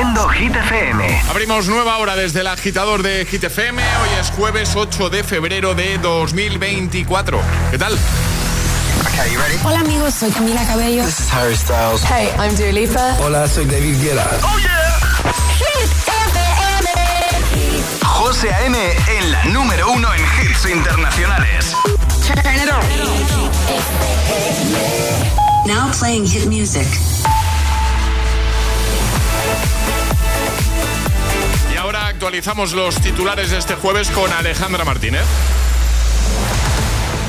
Haciendo Hit FM. Abrimos nueva hora desde el agitador de Hit FM. Hoy es jueves 8 de febrero de 2024. ¿Qué tal? Okay, you ready? Hola amigos, soy Camila Cabello. This is Harry Styles. Hey, I'm Dua Lipa. Hola, soy David Guetta. Oh yeah. Hit FM. José A.M. en la número uno en hits internacionales. Turn it on. Now playing hit music. Actualizamos los titulares de este jueves con Alejandra Martínez.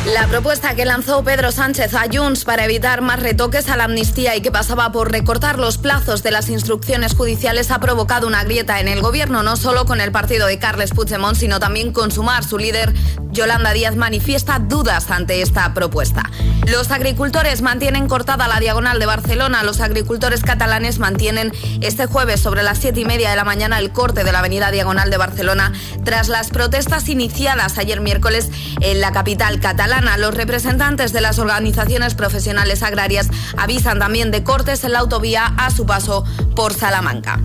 La propuesta que lanzó Pedro Sánchez a Junts para evitar más retoques a la amnistía y que pasaba por recortar los plazos de las instrucciones judiciales ha provocado una grieta en el gobierno, no solo con el partido de Carles Puigdemont, sino también con Sumar. Su líder, Yolanda Díaz, manifiesta dudas ante esta propuesta. Los agricultores mantienen cortada la diagonal de Barcelona. Los agricultores catalanes mantienen este jueves sobre las siete y media de la mañana el corte de la avenida diagonal de Barcelona tras las protestas iniciadas ayer miércoles en la capital catalana. Los representantes de las organizaciones profesionales agrarias avisan también de cortes en la autovía a su paso por Salamanca.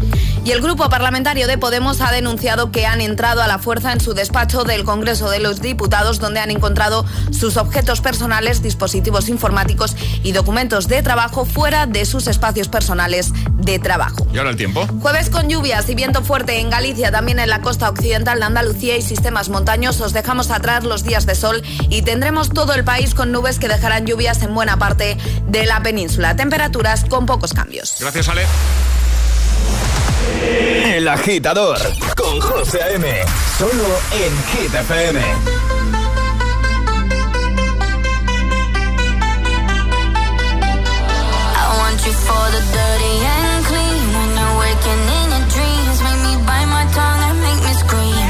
Y el grupo parlamentario de Podemos ha denunciado que han entrado a la fuerza en su despacho del Congreso de los Diputados, donde han encontrado sus objetos personales, dispositivos informáticos y documentos de trabajo fuera de sus espacios personales de trabajo. ¿Y ahora el tiempo? Jueves con lluvias y viento fuerte en Galicia, también en la costa occidental de Andalucía y sistemas montañosos. Dejamos atrás los días de sol y tendremos todo el país con nubes que dejarán lluvias en buena parte de la península. Temperaturas con pocos cambios. Gracias, Ale. El agitador con José A.M. Solo en Hit FM. I want you for the dirty and clean. When you're waking in your dreams, make me bite my tongue and make me scream.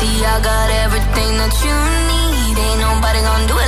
See, I got everything that you need. Ain't nobody gonna do it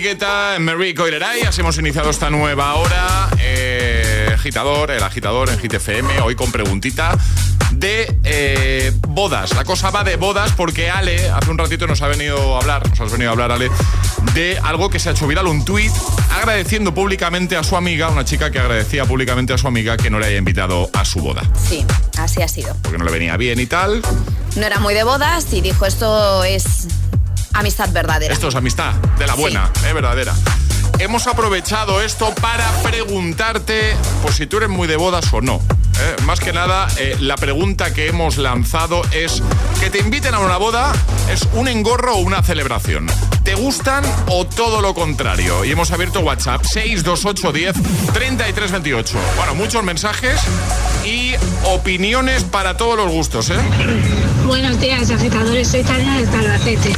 Guetta, Marie Coileray. Así hemos iniciado esta nueva hora. Eh, agitador, el agitador en GTFM. Hoy con preguntita de eh, bodas. La cosa va de bodas porque Ale hace un ratito nos ha venido a hablar, nos has venido a hablar Ale, de algo que se ha hecho viral, un tuit agradeciendo públicamente a su amiga, una chica que agradecía públicamente a su amiga que no le haya invitado a su boda. Sí, así ha sido. Porque no le venía bien y tal. No era muy de bodas y dijo esto es amistad verdadera. Esto es amistad, de la buena, eh, verdadera. Hemos aprovechado esto para preguntarte, pues si tú eres muy de bodas o no. ¿eh? Más que nada, eh, la pregunta que hemos lanzado es que te inviten a una boda, ¿es un engorro o una celebración? ¿Te gustan o todo lo contrario? Y hemos abierto WhatsApp 628 10 33 28. Bueno, muchos mensajes y opiniones para todos los gustos, ¿eh? Buenos días, agitadores. Soy Tania de Albacete.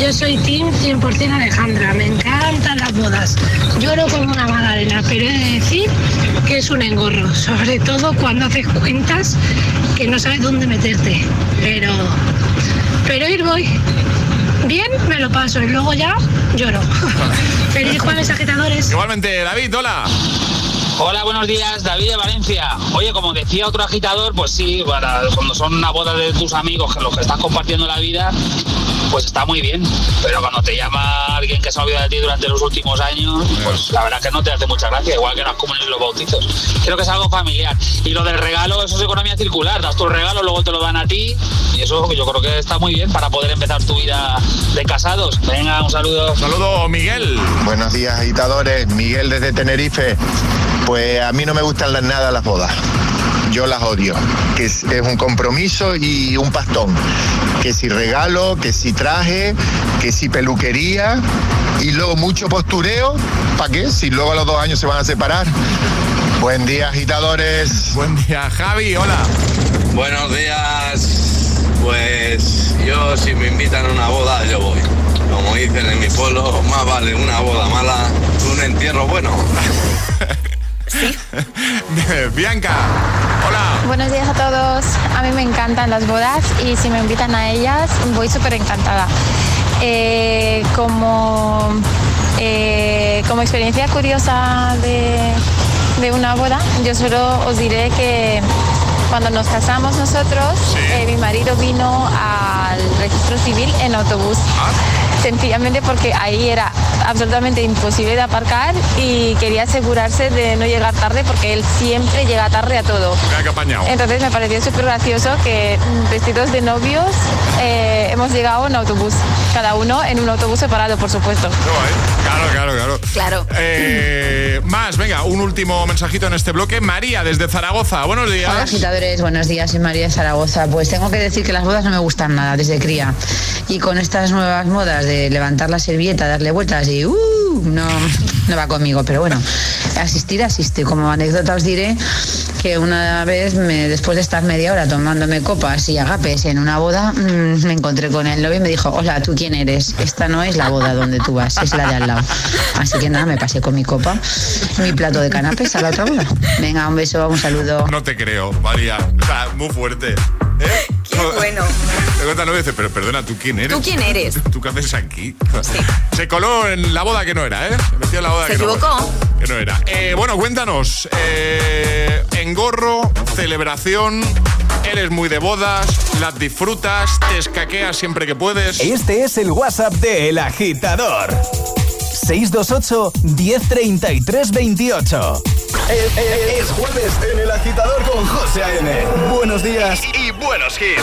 Yo soy Team 100% Alejandra. Me encantan las bodas. Lloro como una magdalena, pero he de decir que es un engorro. Sobre todo cuando haces cuentas que no sabes dónde meterte. Pero, pero ir voy. Bien, me lo paso y luego ya lloro. Feliz jueves, agitadores. Igualmente, David, hola. Hola, buenos días, David de Valencia. Oye, como decía otro agitador, pues sí, para, cuando son una boda de tus amigos, que los que estás compartiendo la vida, pues está muy bien. Pero cuando te llama alguien que se ha olvidado de ti durante los últimos años, pues la verdad que no te hace mucha gracia, igual que las comuniones y los bautizos. Creo que es algo familiar. Y lo del regalo, eso es economía circular. Das tu regalo, luego te lo dan a ti. Y eso yo creo que está muy bien para poder empezar tu vida de casados. Venga, un saludo. Saludo, Miguel. Buenos días, agitadores. Miguel desde Tenerife. Pues a mí no me gustan las- nada las bodas. Yo las odio. Que es, es un compromiso y un pastón. Que si regalo, que si traje, que si peluquería y luego mucho postureo. ¿Para qué? Si luego a los dos años se van a separar. Buen día, agitadores. Buen día, Javi, hola. Buenos días. Pues yo si me invitan a una boda, yo voy. Como dicen en mi pueblo, más vale una boda mala que un entierro bueno. Bianca, hola. Buenos días a todos. A mí me encantan las bodas y si me invitan a ellas voy súper encantada. Eh, como, eh, como experiencia curiosa de, de una boda, yo solo os diré que cuando nos casamos nosotros, eh, mi marido vino al registro civil en autobús. Sencillamente porque ahí era absolutamente imposible de aparcar y quería asegurarse de no llegar tarde porque él siempre llega tarde a todo. Entonces me pareció súper gracioso que mm, vestidos de novios eh, hemos llegado en autobús, cada uno en un autobús separado, por supuesto. Claro, claro, claro. Claro. Eh, más, venga, un último mensajito en este bloque. María, desde Zaragoza. Buenos días. Hola agitadores, buenos días, soy María de Zaragoza. Pues tengo que decir que las bodas no me gustan nada desde cría. Y con estas nuevas modas de levantar la servilleta, darle vueltas y uh, no, no va conmigo. Pero bueno, asistir, asiste. Como anécdota os diré que una vez, me, después de estar media hora tomándome copas y agapes en una boda, mm, me encontré con el novio y me dijo, hola, ¿tú quién eres? Esta no es la boda donde tú vas, es la de al lado. Así que nada, me pasé con mi copa, mi plato de canapés a la otra boda. Venga, un beso, un saludo. No te creo, María. O sea, muy fuerte. ¿Eh? Qué bueno. Te cuenta no dice, pero perdona, ¿tú quién eres? ¿Tú quién eres? ¿Tú qué haces aquí? Se coló en la boda que no era, ¿eh? Se metió en la boda Se que equivocó. no, que no era. Eh, bueno, cuéntanos. Eh, engorro, celebración, eres muy de bodas, las disfrutas, te escaqueas siempre que puedes. Este es el WhatsApp de El Agitador. 628 1033 28. Es, es- es jueves en El Agitador con José A.M. Buenos días y, y buenos hits.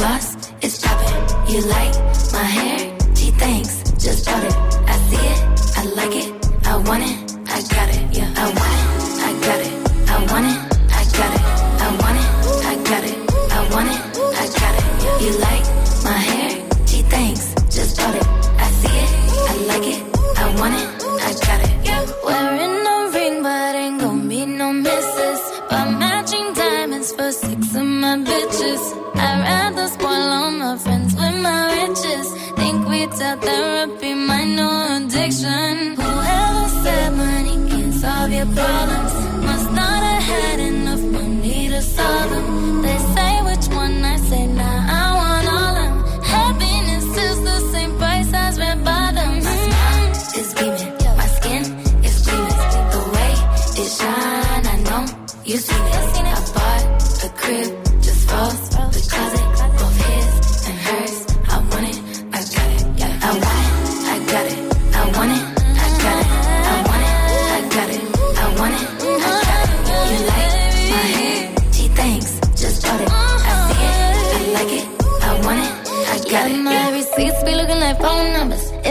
gloss is popping. You like my hair? Gee, thanks. Just bought it. I see it. I like it. I want it. I got it. Yeah. I want it.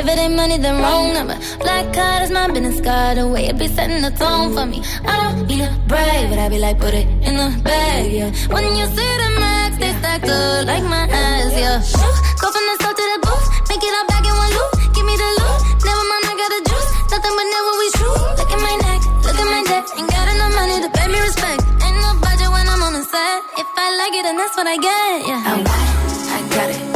It ain't money, then wrong number. Black card is my business card. The way it be setting the tone for me. I don't need a brag, but I be like, put it in the bag, yeah. When you see the max, they stacked up like my ass, yeah. Go from the south to the booth, make it all back in one loop. Give me the loot, never mind, I got the juice. Nothing but never we shoot. Look at my neck, look at my neck. Ain't got enough money to pay me respect. Ain't no budget when I'm on the set. If I like it, then that's what I get, yeah. I want it, I got it.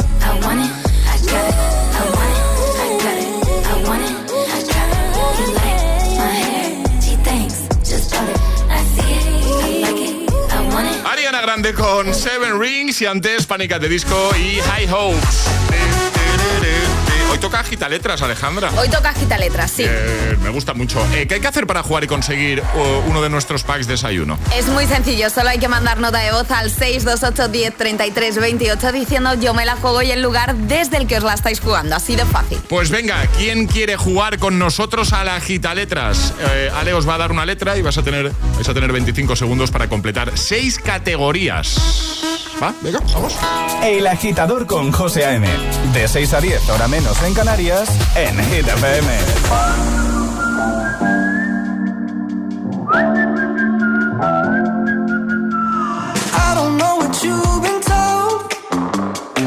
Grande con Seven Rings y antes Pánica de Disco y High Hopes. Hoy toca agita letras, Alejandra. Hoy toca agita letras, sí. Eh, me gusta mucho. Eh, ¿Qué hay que hacer para jugar y conseguir uh, uno de nuestros packs de desayuno? Es muy sencillo, solo hay que mandar nota de voz al 628 10 33 28 diciendo yo me la juego y el lugar desde el que os la estáis jugando. Así de fácil. Pues venga, ¿quién quiere jugar con nosotros a la agita letras? Eh, Ale os va a dar una letra y vas a tener, vais a tener 25 segundos para completar seis categorías. ¿Va? Venga, vamos. El agitador con José A.M. De 6 a 10, hora menos en Canarias, en Hit. I don't know what you've been told,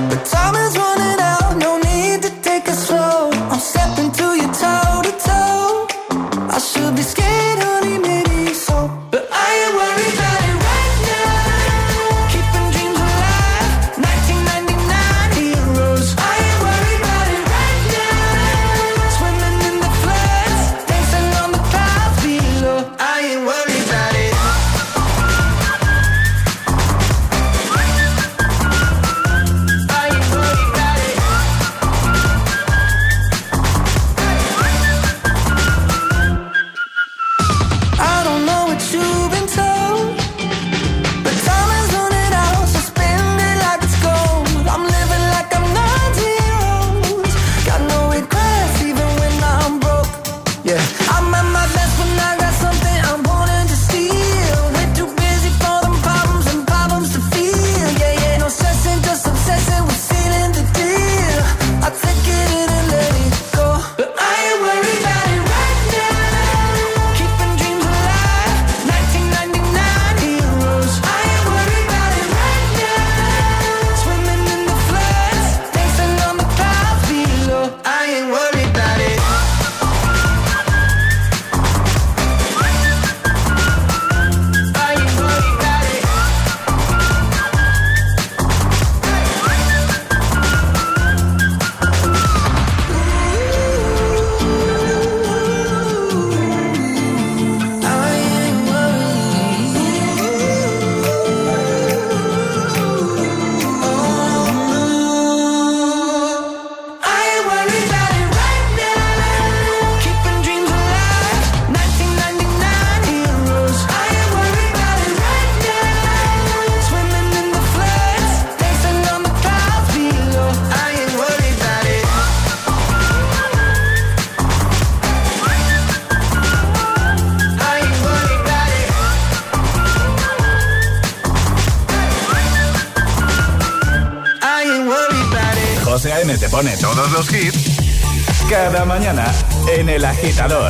but time is running Agitador.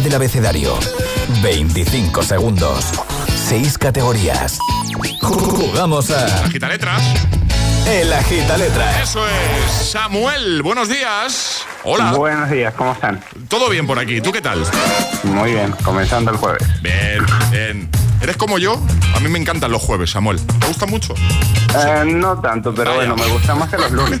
Letra del abecedario. 25 segundos. 6 categorías. Jugamos a. Agita letras. El agita letras. Eso es. Samuel, buenos días. Hola. Buenos días, ¿cómo están? Todo bien por aquí. ¿Tú qué tal? Muy bien, comenzando el jueves. Bien, bien. ¿Eres como yo? A mí me encantan los jueves, Samuel. ¿Te gusta mucho? Eh, no tanto, pero bueno, me gusta más que los lunes.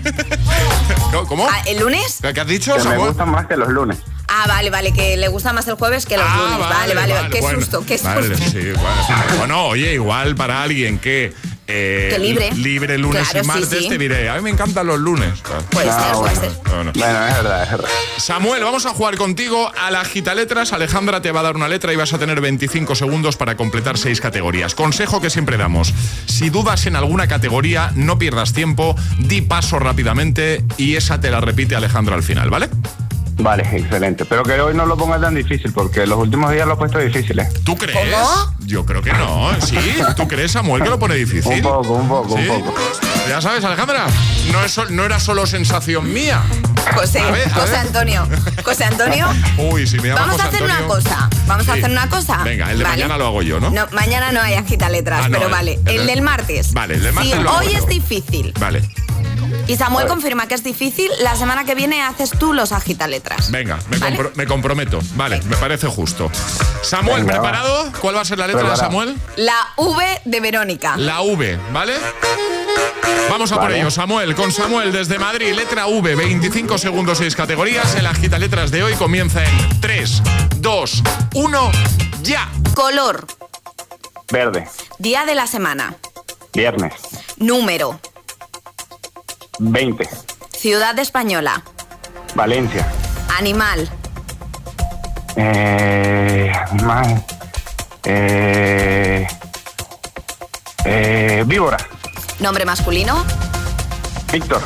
¿Cómo? Ah, ¿El lunes? ¿Qué has dicho, Que me gustan más que los lunes. Ah, vale, vale, que le gusta más el jueves que los Ah, lunes. Vale, vale, vale. Qué bueno, susto, qué susto. sí, bueno, bueno, oye, igual para alguien que... eh, Que libre. Libre lunes Claro, y martes, sí. te diré. A mí me encantan los lunes. Puede Ah, ser, puede ser. Bueno. Bueno, es verdad, es verdad. Samuel, vamos a jugar contigo a la gita letras. Alejandra te va a dar una letra y vas a tener 25 segundos para completar seis categorías. Consejo que siempre damos. Si dudas en alguna categoría, no pierdas tiempo, di paso rápidamente y esa te la repite Alejandra al final, ¿vale? Vale, excelente. Pero que hoy no lo ponga tan difícil, porque los últimos días lo he puesto difíciles. ¿Tú crees? Yo creo que no. ¿Sí? ¿Tú crees, Samuel, que lo pone difícil? Un poco, un poco, ¿Sí? un poco. Ya sabes, Alejandra, no, es, no era solo sensación mía. José, A ver, a José ver. Antonio. José Antonio. Uy, si me llama Vamos a hacer una cosa. Vamos a hacer una cosa. Venga, el de ¿vale? mañana lo hago yo, ¿no? No, mañana no hay agita letras, Ah, no, pero vale. el- El, del martes. Vale, el del martes Si lo hago hoy yo. es difícil Vale. Y Samuel confirma que es difícil. La semana que viene haces tú los agitaletras. Venga, me, compro- me comprometo. Vale, me parece justo. Samuel, Venga. ¿preparado? ¿Cuál va a ser la letra de. Samuel? La V de Verónica. La V, ¿vale? Vamos a por ello, Samuel. Con Samuel desde Madrid, letra V, 25 segundos, 6 categorías. El agita letras de hoy comienza en 3, 2, 1, ya. Color. Verde. Día de la semana. Viernes. Número. 20. Ciudad española. Valencia. Animal. Eh, animal. Eh, eh, víbora. Nombre masculino. Víctor.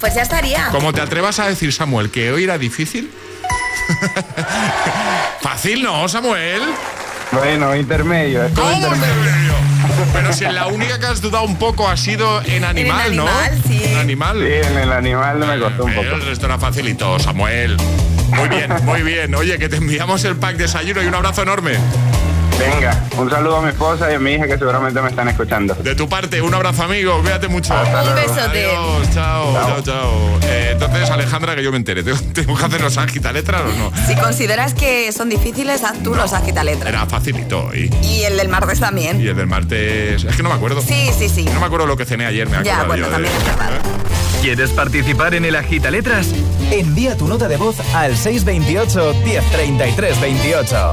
Pues ya estaría. Como te atrevas a decir, Samuel, que hoy era difícil. Fácil, ¿no, Samuel? Bueno, intermedio. esto ¿Cómo intermedio. Pero si la única que has dudado un poco ha sido en animal, ¿no? animal, sí. En animal. Sí, en el animal me costó un poco. El resto era facilito, Samuel. Muy bien, muy bien. Oye, que te enviamos el pack desayuno y un abrazo enorme. Venga, un saludo a mi esposa y a mi hija que seguramente me están escuchando. De tu parte, un abrazo, amigo. Cuídate mucho. Hasta Un luego. besote. Adiós, chao, chao, chao. Eh, entonces, Alejandra, que yo me entere. ¿Tengo, tengo que hacer los agitaletras o no? Si consideras que son difíciles, haz tú los agitaletras. Era facilito. Y, Y el del martes también. y el del martes... Es que no me acuerdo. Sí, sí, sí. No me acuerdo lo que cené ayer, me Ya, acuerdo bueno, yo también de... es verdad. ¿Quieres participar en el Agita Letras? Envía tu nota de voz al 628 1033 28.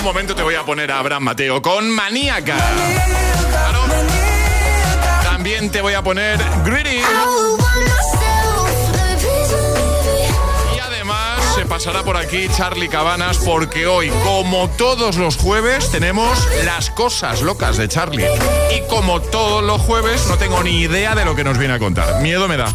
Un momento te voy a poner a Abraham Mateo con Maníaca. También te voy a poner Greedy. Y además se pasará por aquí Charlie Cabanas porque hoy, como todos los jueves, tenemos las cosas locas de Charlie. Y como todos los jueves, no tengo ni idea de lo que nos viene a contar. Miedo me da.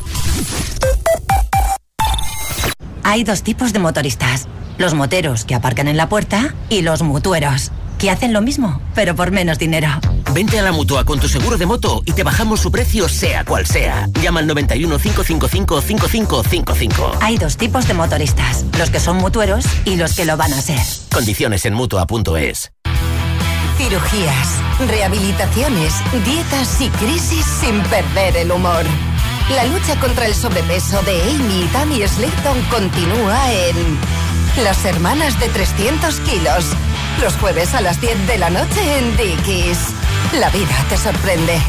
Hay dos tipos de motoristas. Los moteros que aparcan en la puerta y los mutueros que hacen lo mismo, pero por menos dinero. Vente a la mutua con tu seguro de moto y te bajamos su precio, sea cual sea. Llama al 91 555 5555. Hay dos tipos de motoristas, los que son mutueros y los que lo van a ser. Condiciones en mutua.es. Cirugías, rehabilitaciones, dietas y crisis sin perder el humor. La lucha contra el sobrepeso de Amy y Tammy Slayton continúa en Las Hermanas de 300 kilos. Los jueves a las 10 de la noche en Dickies. La vida te sorprende.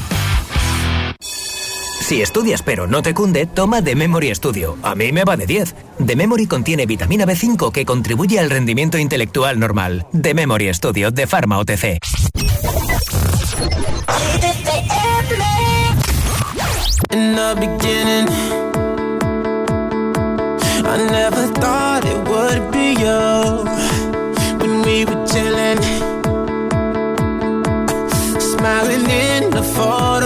Si estudias pero no te cunde, toma The Memory Studio. A mí me va de 10. The Memory contiene vitamina B5 que contribuye al rendimiento intelectual normal. The Memory Studio de Pharma OTC. In the beginning, I never thought it would be you when we were chilling, smiling in the photo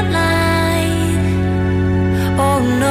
Oh no.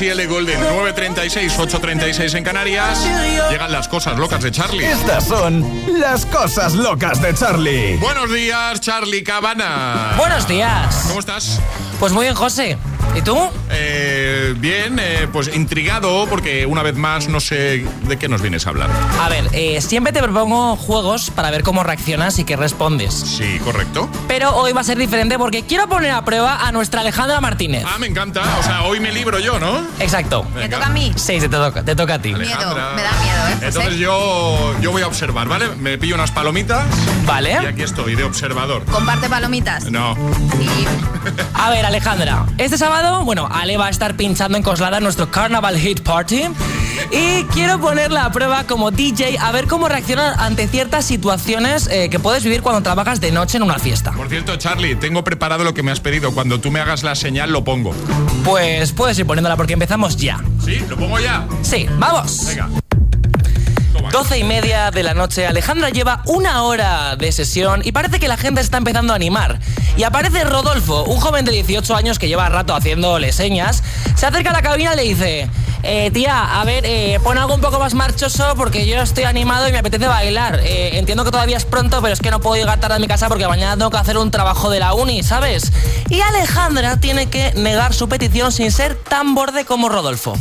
Calvin Harris y L. Golden. 9.36, 8.36 en Canarias. Llegan las cosas locas de Charlie. Estas son las cosas locas de Charlie. Buenos días, Charlie Cabana. Buenos días. ¿Cómo estás? Pues muy bien, José. ¿Y tú? Eh, bien, eh, pues intrigado porque una vez más no sé de qué nos vienes a hablar. A ver, eh, siempre te propongo juegos para ver cómo reaccionas y qué respondes. Sí, correcto. Pero hoy va a ser diferente porque quiero poner a prueba a nuestra Alejandra Martínez. Ah, me encanta. O sea, hoy me libro yo, ¿no? Exacto. Me toca a mí? Sí, te toca, te toca a ti. Alejandra. Me da miedo, ¿eh? José? Entonces yo, yo voy a observar, ¿vale? Me pillo unas palomitas. Vale. Y aquí estoy, de observador. Comparte palomitas. No. A ver, Alejandra, este sábado, bueno, Ale va a estar pinchando en Coslada nuestro Carnaval Hit Party. Y quiero ponerla a prueba como DJ a ver cómo reacciona ante ciertas situaciones eh, que puedes vivir cuando trabajas de noche en una fiesta. Por cierto, Charlie, tengo preparado lo que me has pedido. Cuando tú me hagas la señal, lo pongo. Pues puedes ir poniéndola porque empezamos ya. ¿Sí? ¿Lo pongo ya? Sí, vamos. Venga. 12 y media de la noche, Alejandra lleva una hora de sesión y parece que la gente está empezando a animar. Y aparece Rodolfo, un joven de 18 años que lleva rato haciéndole señas, se acerca a la cabina y le dice, eh, tía, a ver, eh, pon algo un poco más marchoso porque yo estoy animado y me apetece bailar. Eh, entiendo que todavía es pronto, pero es que no puedo llegar tarde a mi casa porque mañana tengo que hacer un trabajo de la uni, ¿sabes? Y Alejandra tiene que negar su petición sin ser tan borde como Rodolfo.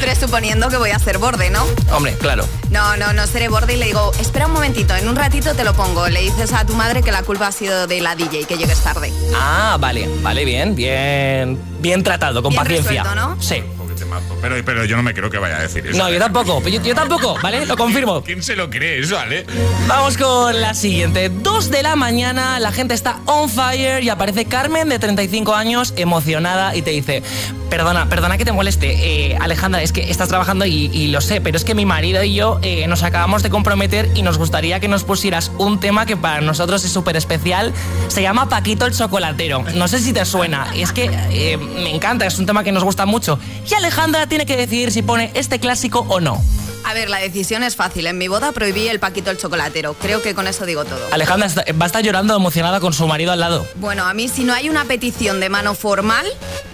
Presuponiendo que voy a ser borde, ¿no? Hombre, claro. No, no, no seré borde y le digo, espera un momentito, en un ratito te lo pongo. Le dices a tu madre que la culpa ha sido de la DJ, que llegues tarde. Ah, vale, vale, bien, bien. Bien tratado, con Bien paciencia. resuelto, ¿no? Sí. Temazo. Pero, pero yo no me creo que vaya a decir eso. No, yo tampoco, yo, yo tampoco, ¿vale? Lo confirmo. ¿Quién se lo cree eso, Ale? Vamos con la siguiente. Dos de la mañana, la gente está on fire y aparece Carmen de 35 años emocionada y te dice, perdona, perdona que te moleste, eh, Alejandra, es que estás trabajando y, y lo sé, pero es que mi marido y yo eh, nos acabamos de comprometer y nos gustaría que nos pusieras un tema que para nosotros es súper especial. Se llama Paquito el Chocolatero. No sé si te suena. Es que eh, me encanta, es un tema que nos gusta mucho. Y Alejandra tiene que decidir si pone este clásico o no. A ver, la decisión es fácil. En mi boda prohibí el paquito el chocolatero. Creo que con eso digo todo. Alejandra está- va a estar llorando emocionada con su marido al lado. Bueno, a mí si no hay una petición de mano formal,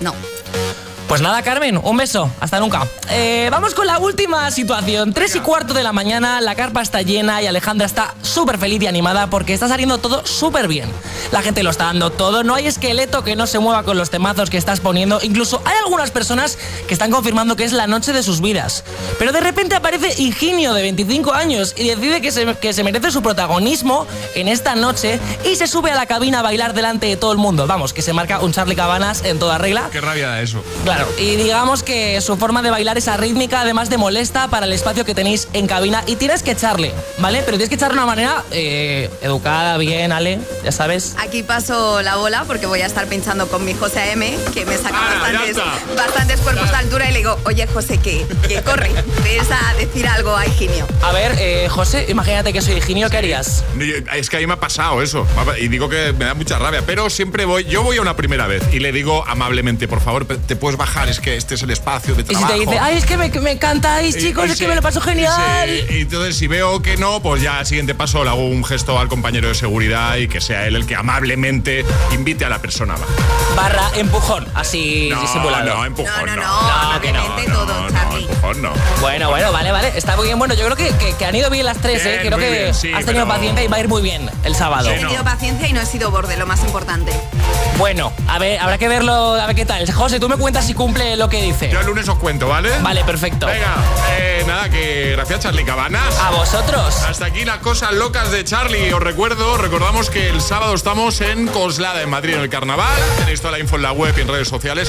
no. Pues nada, Carmen, un beso. Hasta nunca. Eh, vamos con la última situación. Tres y cuarto de la mañana, la carpa está llena y Alejandra está súper feliz y animada porque está saliendo todo súper bien. La gente lo está dando todo, no hay esqueleto que no se mueva con los temazos que estás poniendo. Incluso hay algunas personas que están confirmando que es la noche de sus vidas. Pero de repente aparece Higinio, de 25 años, y decide que se, que se merece su protagonismo en esta noche y se sube a la cabina a bailar delante de todo el mundo. Vamos, que se marca un Charlie Cabanas en toda regla. Qué rabia da eso. Claro, y digamos que su forma de bailar es arrítmica, además de molesta para el espacio que tenéis en cabina y tienes que echarle, ¿vale? Pero tienes que echarle de una manera eh, educada, bien, Ale, ya sabes. Aquí paso la bola porque voy a estar pinchando con mi José AM, que me saca bastantes, bastantes cuerpos de altura y le digo, oye José, que, que corre, ves a decir algo a Higinio. A ver, eh, José, imagínate que soy Higinio, ¿qué harías? Es que a mí me ha pasado eso. Y digo que me da mucha rabia. Pero siempre voy. Yo voy a una primera vez y le digo amablemente, por favor, te puedes bajar. Es que este es el espacio de Y si trabajo. te dice, ay, es que me, me encantáis, Y- chicos, y es si- que me lo paso genial. y si- y entonces, si veo que no, pues ya al siguiente paso le hago un gesto al compañero de seguridad y que sea él el que amablemente invite a la persona a bajar. Barra empujón, así No, disimulado. no, empujón, no. No, que no. todo, Charlie. Empujón, no. Bueno, bueno, vale, vale. Está muy bien. Bueno, yo creo que, que- que han ido bien las tres, Bien, ¿eh? Creo que bien, sí, has tenido pero- paciencia y va a ir muy bien el sábado. He tenido paciencia y no he sido borde, lo más importante. Bueno, a ver, habrá que verlo, a ver qué tal. José, tú me cuentas si cumple lo que dice. Yo el lunes os cuento, ¿vale? Vale, perfecto. Venga, eh, nada, que gracias Charlie Cabanas. A vosotros. Hasta aquí las cosas locas de Charlie. Os recuerdo, recordamos que el sábado estamos en Coslada, en Madrid, en el Carnaval. Tenéis toda la info en la web y en redes sociales.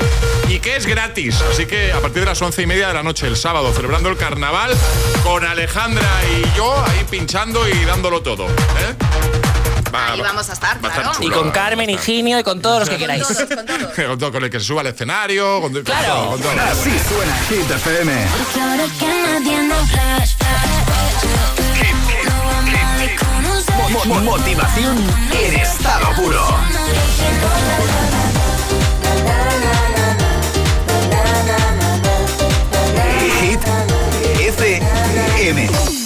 Y que es gratis. Así que a partir de las once y media de la noche, el sábado, celebrando el Carnaval, con Alejandra y yo ahí pinchando y dándolo todo. ¿eh? Va- Ahí vamos a estar, va a estar claro. chulo, Y con Carmen, estar. Higinio y con todos los que queráis. con, todo, con el que se suba al escenario. Con, con Claro. todo, con todo. Así suena Hit FM. Motivación en estado puro. Hit FM.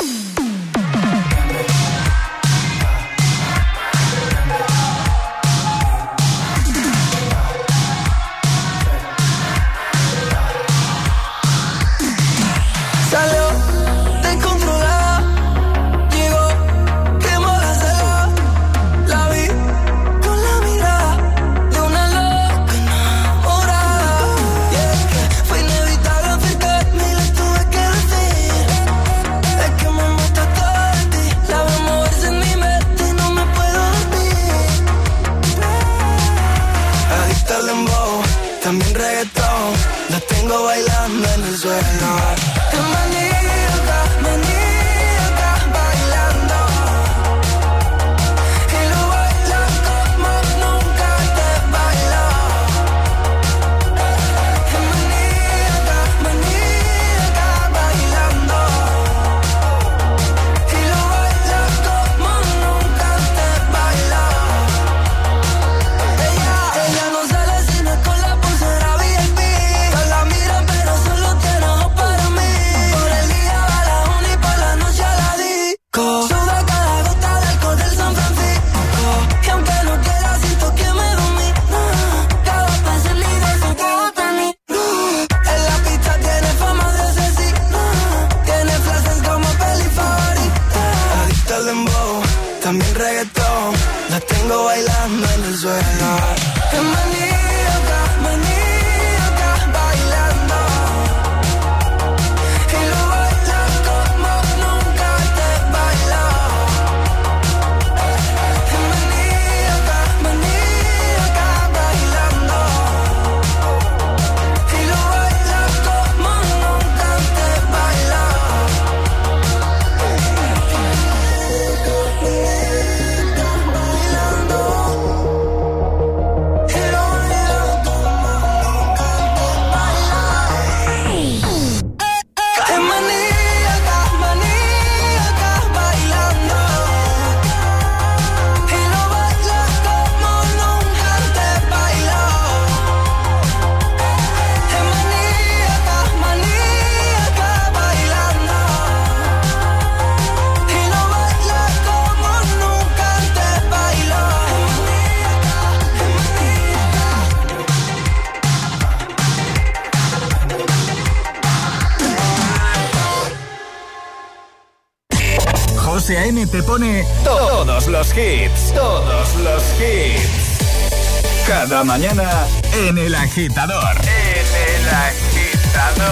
Mañana en El Agitador. En El Agitador.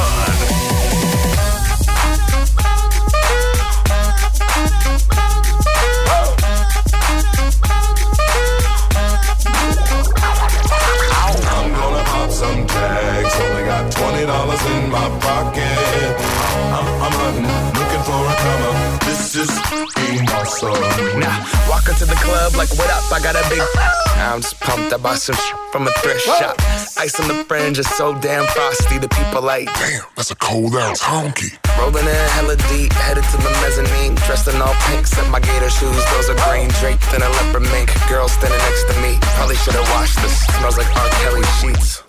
I'm gonna pop some tags. Only got twenty dollars in my pocket. I'm, I'm hunting, looking for a come up. This is being awesome. Nah, walk into the club like, what up? I got a big. I'm just pumped. I bought some sh- from a thrift shop. Ice on the fringe is so damn frosty. The people like, damn, that's a cold ass honky. Rolling in hella deep, headed to the mezzanine. Dressed in all pink, set my gator shoes. Those are green draped in a leopard mink. Girl standing next to me. Probably should have washed this. Smells like R. Kelly sheets.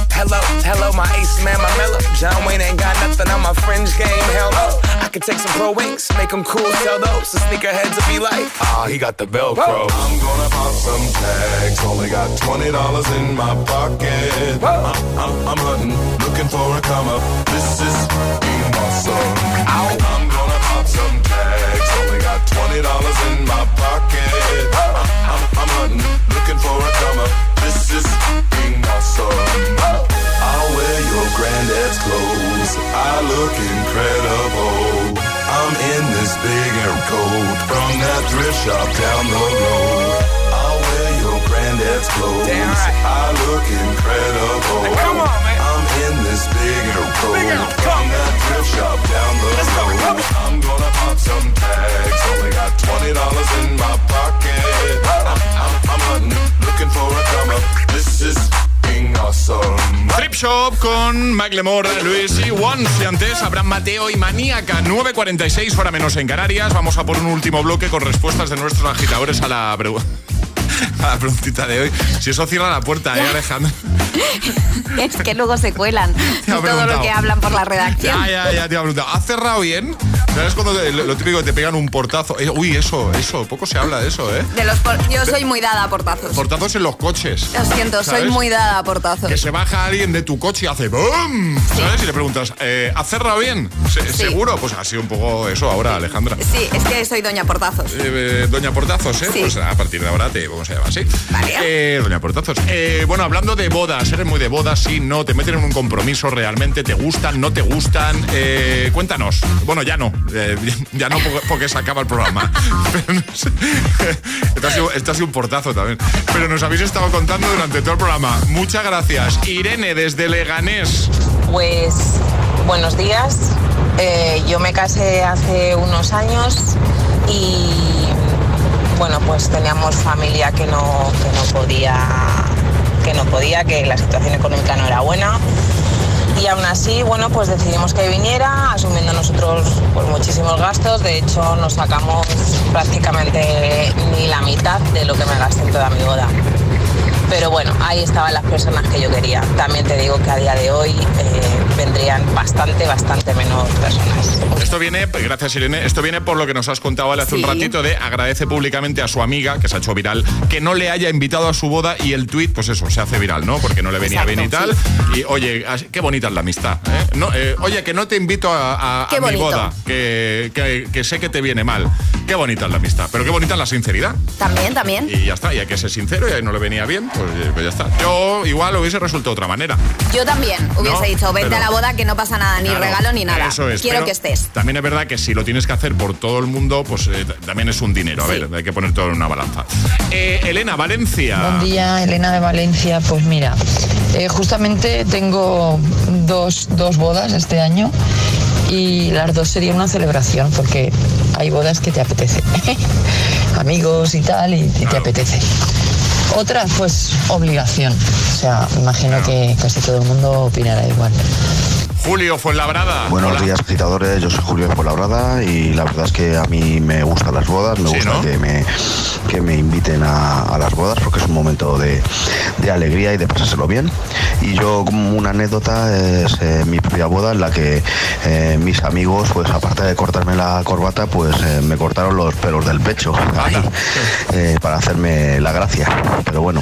Hello, hello, my ace man, my mellow. John Wayne ain't got nothing on my fringe game. Hell no. I could take some pro wings, make them cool, sell those. The sneakerheads will be like, ah, he got the Velcro. I'm gonna pop some tags. Only got twenty dollars in my pocket. I'm, I'm, I'm hunting, looking for a come up. This is being awesome. I'm got twenty dollars in my pocket. I'm, I'm, hunting, looking for a come up. This is being awesome. I'll wear your granddad's clothes. I look incredible. I'm in this big air coat from that thrift shop down the road. I'll wear your granddad's clothes. I look incredible. come on, man. In this big air coat from that thrift shop down the road. I'm gonna pop some tags. Only got twenty dollars in my pocket. I'm, I'm, I'm hunting, looking for a come up. This is being awesome. Trip Shop con Macklemore, Luis y Once. Y antes, Abraham Mateo y Maníaca. 9.46, hora menos en Canarias. Vamos a por un último bloque con respuestas de nuestros agitadores a la pregunta. A la preguntita de hoy. Si eso cierra la puerta, ¿eh, Alejandro? Es que luego se cuelan ha todo lo que hablan por la redacción. Ya, ya, ya te iba a preguntar. ¿Has cerrado bien? ¿Sabes cuando te- lo, lo típico que te pegan un portazo? Eh, uy, eso, eso. Poco se habla de eso, ¿eh? De los por- Yo soy muy dada a portazos. Portazos en los coches. Lo siento, soy muy dada a portazos. Que se baja alguien de tu coche y hace ¡BOOM! ¿Sabes? Y le preguntas, eh, ¿has cerrado bien? Se- ¿Seguro? Pues ha sido un poco eso ahora, Alejandra. Sí, es que soy doña portazos. Eh, eh, Doña Portazos, ¿eh? Sí. Pues a partir de ahora te vamos a llamar así. Eh, Doña Portazos. Eh, bueno, hablando de bodas, eres muy de bodas, sí, no, te meten en un compromiso realmente, te gustan, no te gustan. Eh, cuéntanos. Bueno, ya no, eh, ya no porque, se acaba el programa. Pero no sé. esto, ha sido, esto ha sido un portazo también. Pero nos habéis estado contando durante todo el programa. Muchas gracias. Irene, desde Leganés. Pues buenos días. Eh, yo me casé hace unos años y bueno, pues teníamos familia que no, que no podía, que no podía, que la situación económica no era buena. Y aún así, bueno, pues decidimos que viniera, asumiendo nosotros pues, muchísimos gastos. De hecho, nos sacamos prácticamente ni la mitad de lo que me gasté en toda mi boda. Pero bueno, ahí estaban las personas que yo quería. También te digo que a día de hoy eh, vendrían bastante, bastante menos personas. Esto viene, gracias Irene, esto viene por lo que nos has contado hace un ratito de agradece públicamente a su amiga, que se ha hecho viral, que no le haya invitado a su boda y el tuit, pues eso, se hace viral, ¿no? Porque no le venía Exacto, bien y tal. Y oye, qué bonita es la amistad. ¿eh? No, eh, oye, que no te invito a, a- Qué a mi boda, que, que- que sé que te viene mal. Qué bonita es la amistad, pero qué bonita es la sinceridad. También, también. Y ya está, y hay que ser sincero y ahí no le venía bien, pues, pues ya está. Yo igual hubiese resuelto de otra manera. Yo también hubiese No, dicho, vente pero- a la boda que no pasa nada, ni Claro, regalo ni nada. Eso es. Quiero pero que estés. También es verdad que si lo tienes que hacer por todo el mundo, pues eh, también es un dinero. A ver, hay que poner todo en una balanza. Eh, Elena, Valencia. Buen día, Elena de Valencia. Pues mira, eh, justamente tengo dos, dos bodas este año y las dos serían una celebración porque hay bodas que te apetece. Amigos y tal, y, y te apetece. Otras, pues, obligación. O sea, imagino que casi todo el mundo opinará igual. Julio Fuenlabrada. Buenos Hola. días, agitadores. Yo soy Julio Fuenlabrada y la verdad es que a mí me gustan las bodas. Me Sí, gusta ¿no? que, me, que me inviten a, a las bodas porque es un momento de, de alegría y de pasárselo bien. Y yo, como una anécdota, es eh, mi propia boda en la que eh, mis amigos, pues aparte de cortarme la corbata, pues eh, me cortaron los pelos del pecho ahí, para hacerme la gracia. Pero bueno.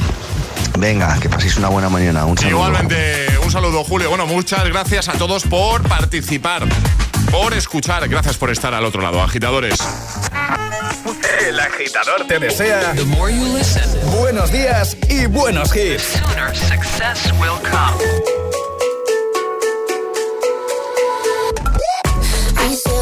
Venga, que paséis una buena mañana. Un saludo. Igualmente, un saludo, Julio. Bueno, muchas gracias a todos por participar, por escuchar. Gracias por estar al otro lado, agitadores. El agitador te desea buenos días y buenos hits. He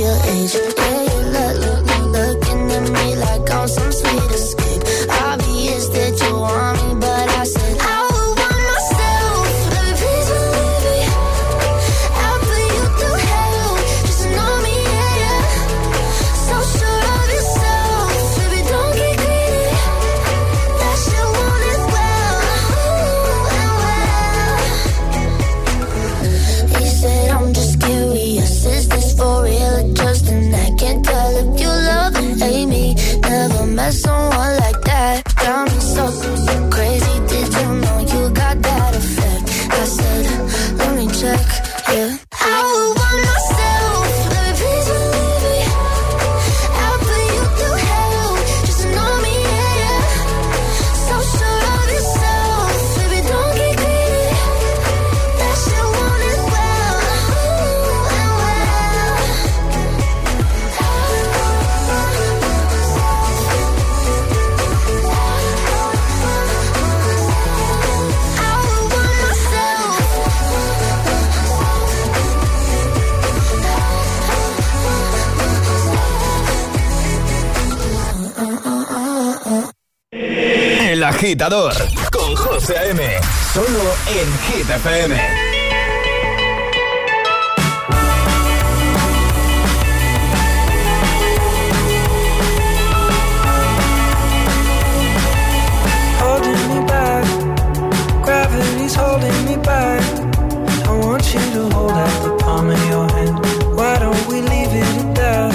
your age. Agitador con José A.M. Solo en Hit FM. holding me back. Gravity's holding me back. I want you to hold out the palm of your hand. Why don't we leave it at that?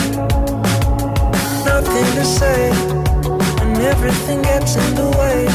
Nothing to say, and everything gets in the way.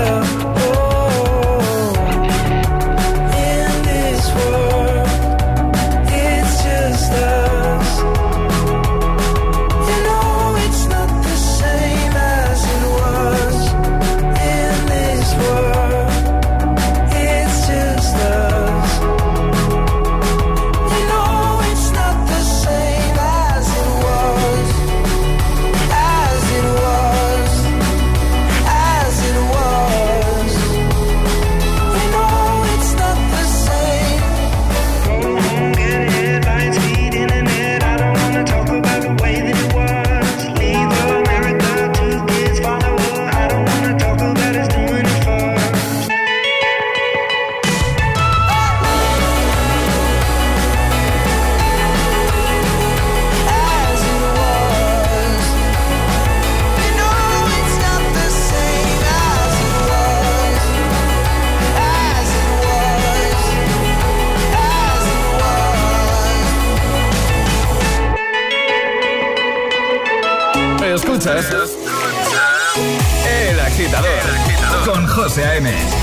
Con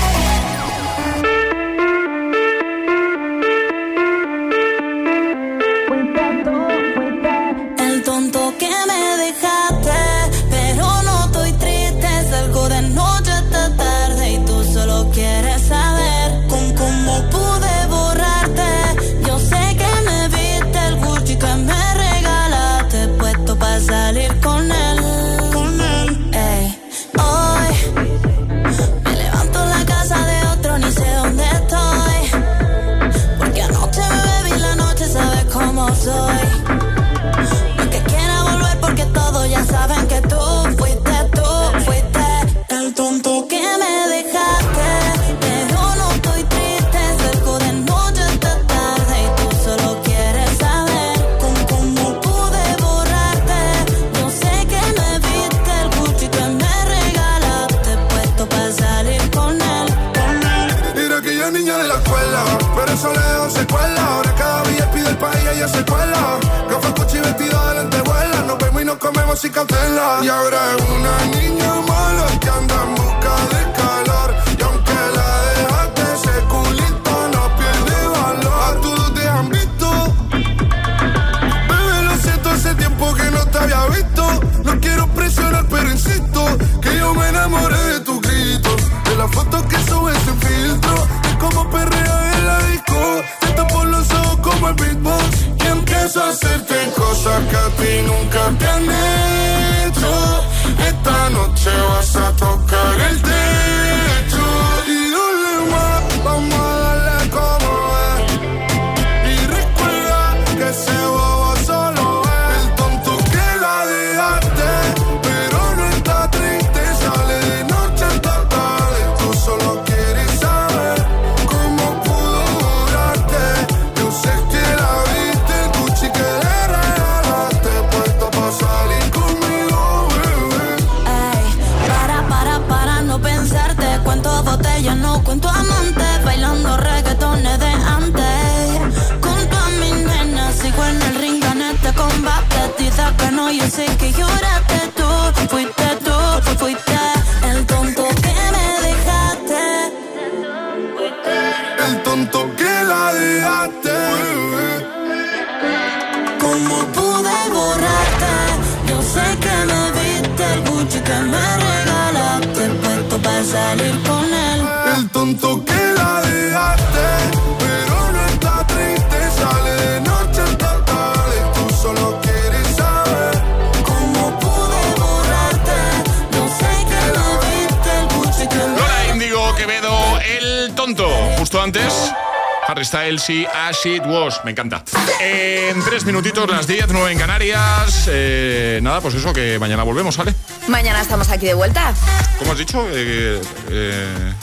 antes. Harry Styles y As It Was. Me encanta. En tres minutitos, las 10, 9 en Canarias. Eh, nada, pues eso, que mañana volvemos, ¿vale? Mañana estamos aquí de vuelta. ¿Cómo has dicho? Eh, eh,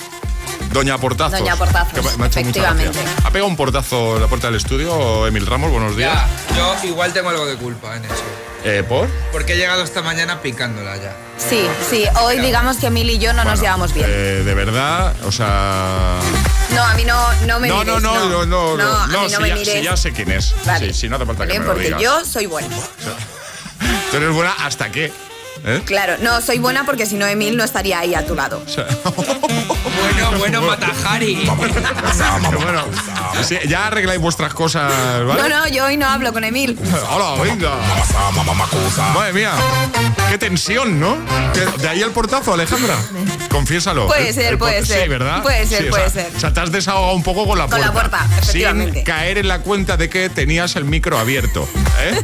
Doña Portazos. Doña Portazos, me- efectivamente. Ha pegado un portazo en la puerta del estudio. Emil Ramos, buenos días. Ya, yo igual tengo algo de culpa en eso. Eh, ¿Por? Porque he llegado esta mañana picándola ya. Sí, sí, hoy digamos que Emil y yo no nos llevamos bien. Eh, de verdad, o sea. No, a mí no, no me no, mires. no, no, no, no, No, a mí no si, me ya, mires. si ya sé quién es. Vale. Sí, sí, no hace falta que Bien, me lo porque digas. yo soy buena. Tú eres buena hasta qué. ¿Eh? Claro, no, soy buena porque si no Emil no estaría ahí a tu lado. Bueno, bueno, Matajari. bueno, sí, ya arregláis vuestras cosas, ¿vale? No, no, yo hoy no hablo con Emil. Hola, venga. Madre mía, qué tensión, ¿no? ¿De- ¿De ahí el portazo, Alejandra? Confiésalo. Puede El- ser, el puede ser. Sí, ¿verdad? Puede ser, Sí, o puede sea, ser. O sea, te has desahogado un poco con la Con puerta. la puerta, efectivamente. Sin caer en la cuenta de que tenías el micro abierto. ¿eh?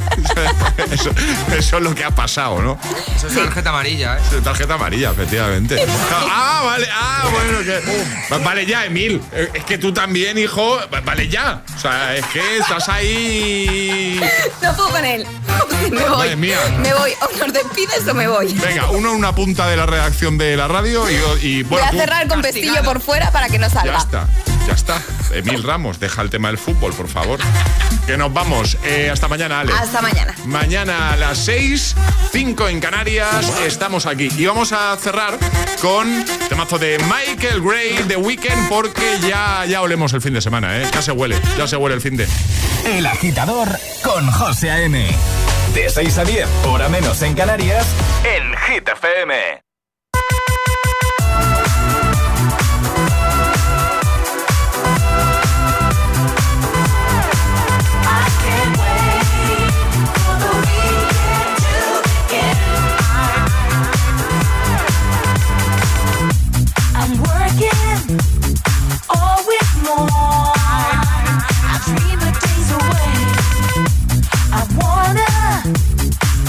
eso, eso es lo que ha pasado, ¿no? Eso es tarjeta amarilla, ¿eh? Tarjeta amarilla, efectivamente. Ah, vale, ah, bueno, que. Va- Vale ya, Emil. Eh, Es que tú también, hijo. va- Vale ya. O sea, es que estás ahí. No puedo con él. Me voy. Madre mía. Me voy. O nos despides o me voy. Venga, uno en una punta de la redacción de la radio y, y bueno. Voy a cerrar con pestillo por fuera para que no Ya salga. está, ya está. Emil Ramos, deja el tema del fútbol, por favor. Que nos vamos. Eh, hasta mañana, Ale. Hasta mañana. Mañana a las 6, 5 en Canarias, estamos aquí. Y vamos a cerrar con temazo de Michael Gray de Weekend porque ya, ya olemos el fin de semana, ¿eh? Ya se huele, ya se huele el fin de. El agitador con José A.M. De 6 a 10, hora menos en Canarias, en Hit FM.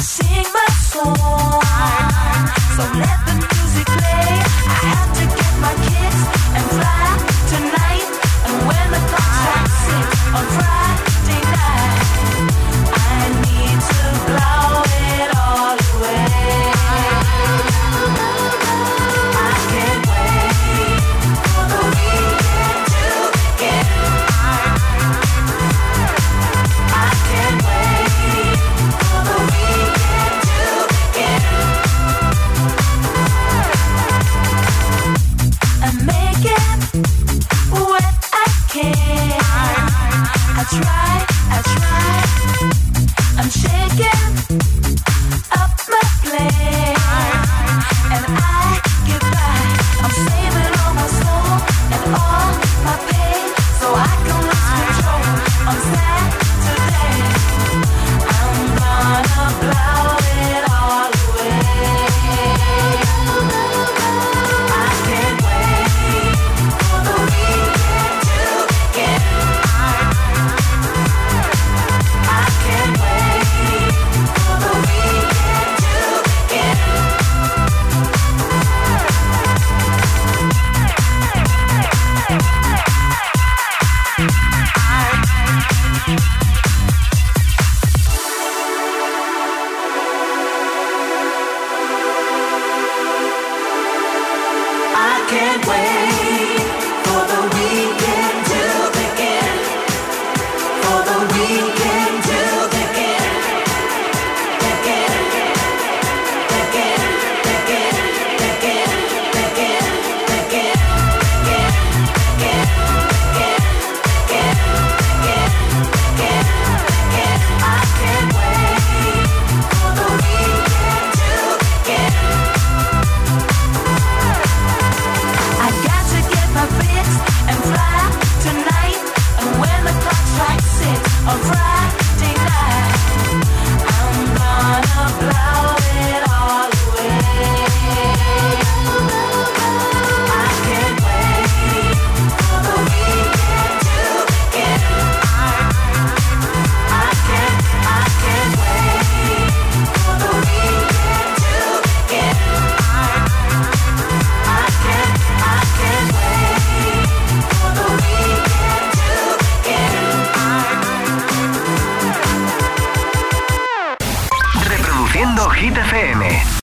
Sing my song. So let